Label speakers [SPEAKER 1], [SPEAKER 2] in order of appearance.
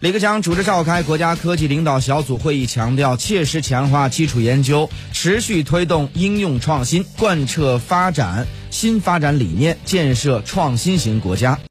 [SPEAKER 1] 李克强主持召开国家科技领导小组会议强调切实强化基础研究持续推动应用创新贯彻发展新发展理念建设创新型国家。